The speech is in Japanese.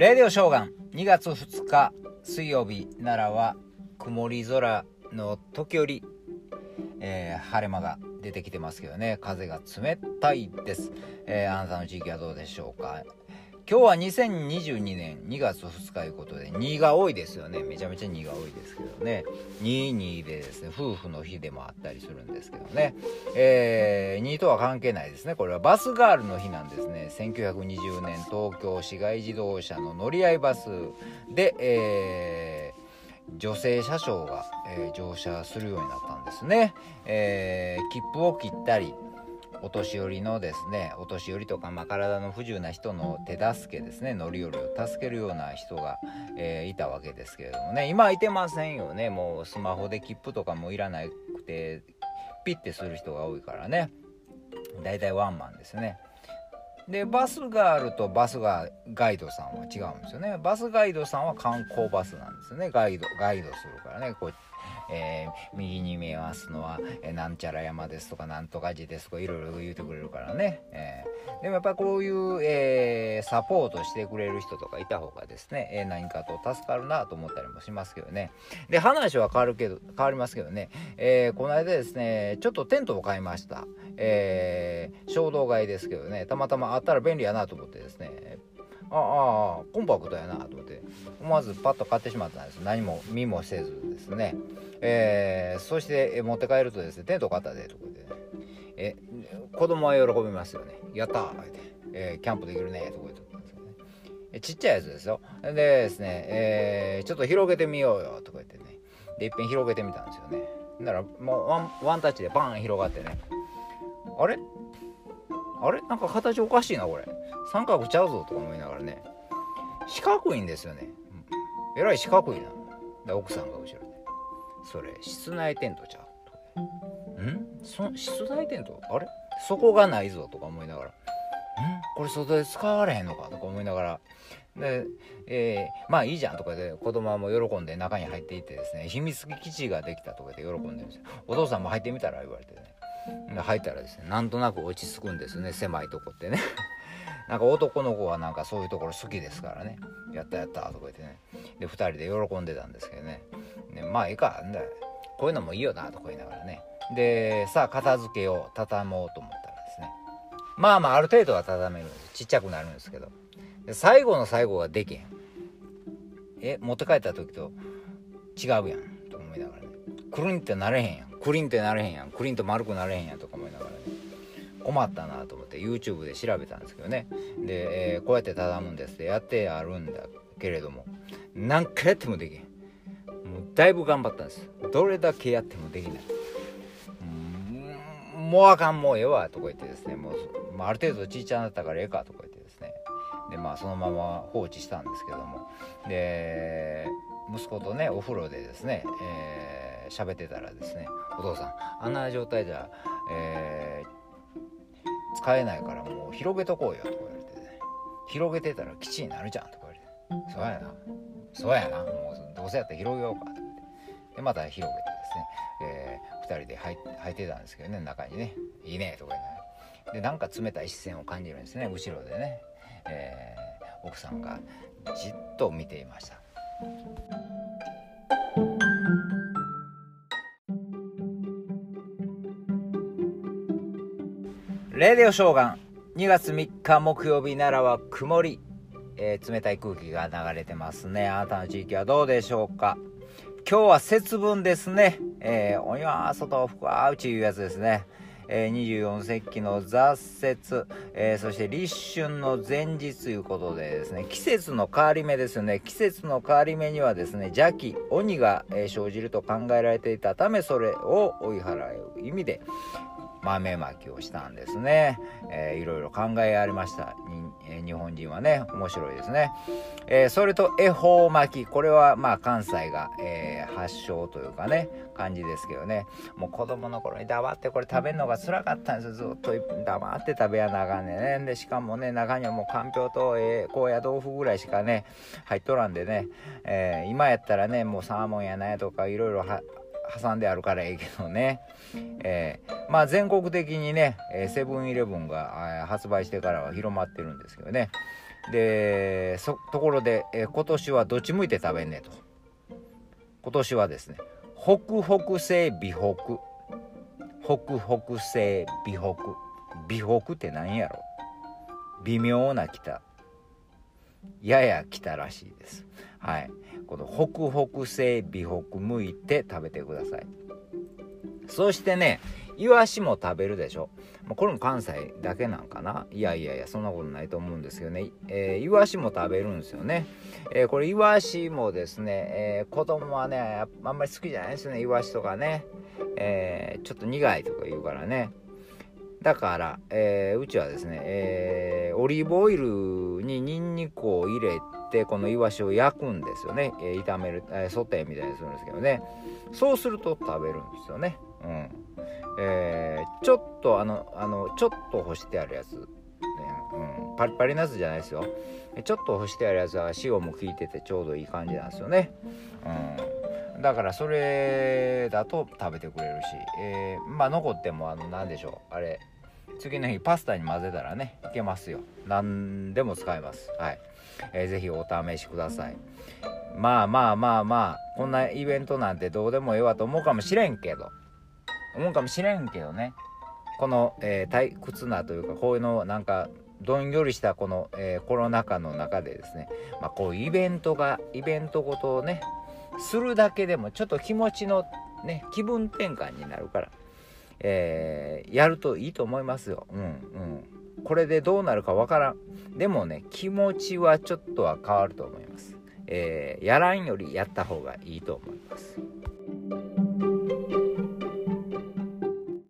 レディオショーガン。2月2日水曜日奈良は曇り空の時折、えー、晴れ間が出てきてますけどね。風が冷たいです、えー、あなたの地域はどうでしょうか？今日は2022年2月2日ということで2が多いですよね。めちゃめちゃ2が多いですけどね。22でですね夫婦の日でもあったりするんですけどね。えー、2とは関係ないですね。これはバスガールの日なんですね。1920年東京市街自動車の乗り合いバスで、えー、女性車掌が、えー、乗車するようになったんですね、えー、切符を切ったりお年寄りのですねお年寄りとか、まあ、体の不自由な人の手助けですね乗り降りを助けるような人が、えー、いたわけですけれどもね。今いてませんよね。もうスマホで切符とかもいらなくてピッてする人が多いからね。だいたいワンマンですね。でバスガールとバスガガイドさんは違うんですよね。バスガイドさんは観光バスなんですよね。ガイドガイドするからね。こうえー、右に見えますのは、えー、なんちゃら山ですとかなんとか寺ですとかいろいろ言うてくれるからね、えー、でもやっぱこういう、えサポートしてくれる人とかいた方がですね、え何かと助かるなと思ったりもしますけどね。で話は変わるけど変わりますけどね、えこの間ですねちょっとテントを買いました、え衝動買いですけどねたまたまあったら便利やなと思ってですねああコンパクトやなと思って。思わずパッと買ってしまったんです。何も見もせずですね。えー、そして持って帰るとですねテント買ったでとかで、ね、え子供は喜びますよね。やったーって、えー、キャンプできるねとか言ってね。ちっちゃいやつですよ。でですね、えー、ちょっと広げてみようよとか言ってね。でいっぺん広げてみたんですよね。だからもうワンワンタッチでバーン広がってね。あれ？あれ？なんか形おかしいなこれ。三角ちゃうぞとか思いながらね。四角いんですよね。えらい四角いな。で奥さんが後ろで。それ室内テントちゃう？とん？そ室内テント？あれ？そこがないぞとか思いながら。ん？これ外で使われへんのか？とか思いながら。で、えー、まあいいじゃんとかで子供はもう喜んで中に入っていってですね秘密基地ができたとかで喜んでるんですよ。お父さんも入ってみたら言われてね。で入ったらですねなんとなく落ち着くんですね狭いとこってね。なんか男の子はなんかそういうところ好きですからね。やったやったとか言ってね。で2人で喜んでたんですけどね。ねまあいいかんだ。こういうのもいいよなとか言いながらね。でさあ片付けよう畳もうと思ったらですね。まあまあある程度は畳めるんです。ちっちゃくなるんですけど。で最後の最後ができへん。え持って帰った時と違うやん。と思いながらね。クリンってなれへんやん。クリンってなれへんやん。クリンと丸くなれへんやんとか困ったなと思って YouTube で調べたんですけどね。で、えー、こうやって畳むんですってやってあるんだけれども何回やってもできん。もうだいぶ頑張ったんです。どれだけやってもできない。もうあかんもうええわとか言ってですね。もう、まあ、ある程度ちいちゃんだったからええかとか言ってですね。でまあそのまま放置したんですけども。で息子とねお風呂でですねえー、喋ってたらですねお父さんあんな状態じゃ、えー、使えないからもう広げとこうよとか言われてね広げてたら基地になるじゃん。とか言われてそうやなそうやなもうどうせやったら広げようかと思ってでまた広げてですね、えー、2人で入入ってたん。ですけどね中にね「いいね」とか言いながらでなん。か冷たい視線を感じるん。ですね後ろでね、えー、奥さん。がじっと見ていましたレディオショーガン2月3日木曜日奈良は曇りえー、冷たい空気が流れてますね。あなたの地域はどうでしょうか？今日は節分ですね。えー、お庭外ふわうちいうやつですね。えー、24節気の雑雪、えー、そして立春の前日ということでですね、季節の変わり目ですよね。季節の変わり目にはですね、邪気、鬼が、生じると考えられていたため、それを追い払う意味で、豆まきをしたんですね、えー、いろいろ考えありました、日本人はね面白いですね、えー、それと恵方巻き。これはまあ関西が、えー、発祥というかね感じですけどね。もう子供の頃に黙ってこれ食べるのが辛かったんですよ。ずっと黙って食べやなあかんねんでしかもね中にはもうかんぴょうと、えー、高野豆腐ぐらいしかね入っとらんでね、えー、今やったらねもうサーモンやなやとかいろいろ挟んであるからええけどね、えー、まあ全国的にねセブンイレブンが発売してからは広まってるんですけどね。でところで、えー、今年はどっち向いて食べんねと。今年はですね北北西美北。北北西美北。美北って何やろ。微妙な北。やや北らしいです。はい。この北北西美北向いて食べてください。そしてねイワシも食べるでしょ。これも関西だけなんかな？いやいやいやそんなことないと思うんですけどね、えー、イワシも食べるんですよね、えー、これイワシもですね、えー、子供はねあんまり好きじゃないですよね。イワシとかね、えー、ちょっと苦いとか言うからね。だから、えー、うちはですね、えー、オリーブオイルにニンニクを入れてこのイワシを焼くんですよね、えー、炒める、えー、ソテーみたいにするんですけどね。そうすると食べるんですよね。うん。えー、ちょっとあのあのちょっと干してあるやつ、ね。うん、パリパリなやつじゃないですよ。ちょっと干してあるやつは塩も効いててちょうどいい感じなんですよね、うん、だからそれだと食べてくれるし、えー、まあ残ってもあの何でしょう。あれ次の日パスタに混ぜたらねいけますよ。何でも使えます。はい、えー、ぜひお試しください。まあまあまあまあこんなイベントなんてどうでもええわと思うかもしれんけど。思うかもしれんけどね。この、えー、退屈なというかこういうのなんかどんよりしたこの、えー、コロナ禍の中でですね、まあ、こういうイベントがイベントごとをねするだけでもちょっと気持ちのね気分転換になるから、えー、やるといいと思いますよ。うんうん。これでどうなるかわからん。でもね気持ちはちょっとは変わると思います。えー、やらんよりやった方がいいと思います。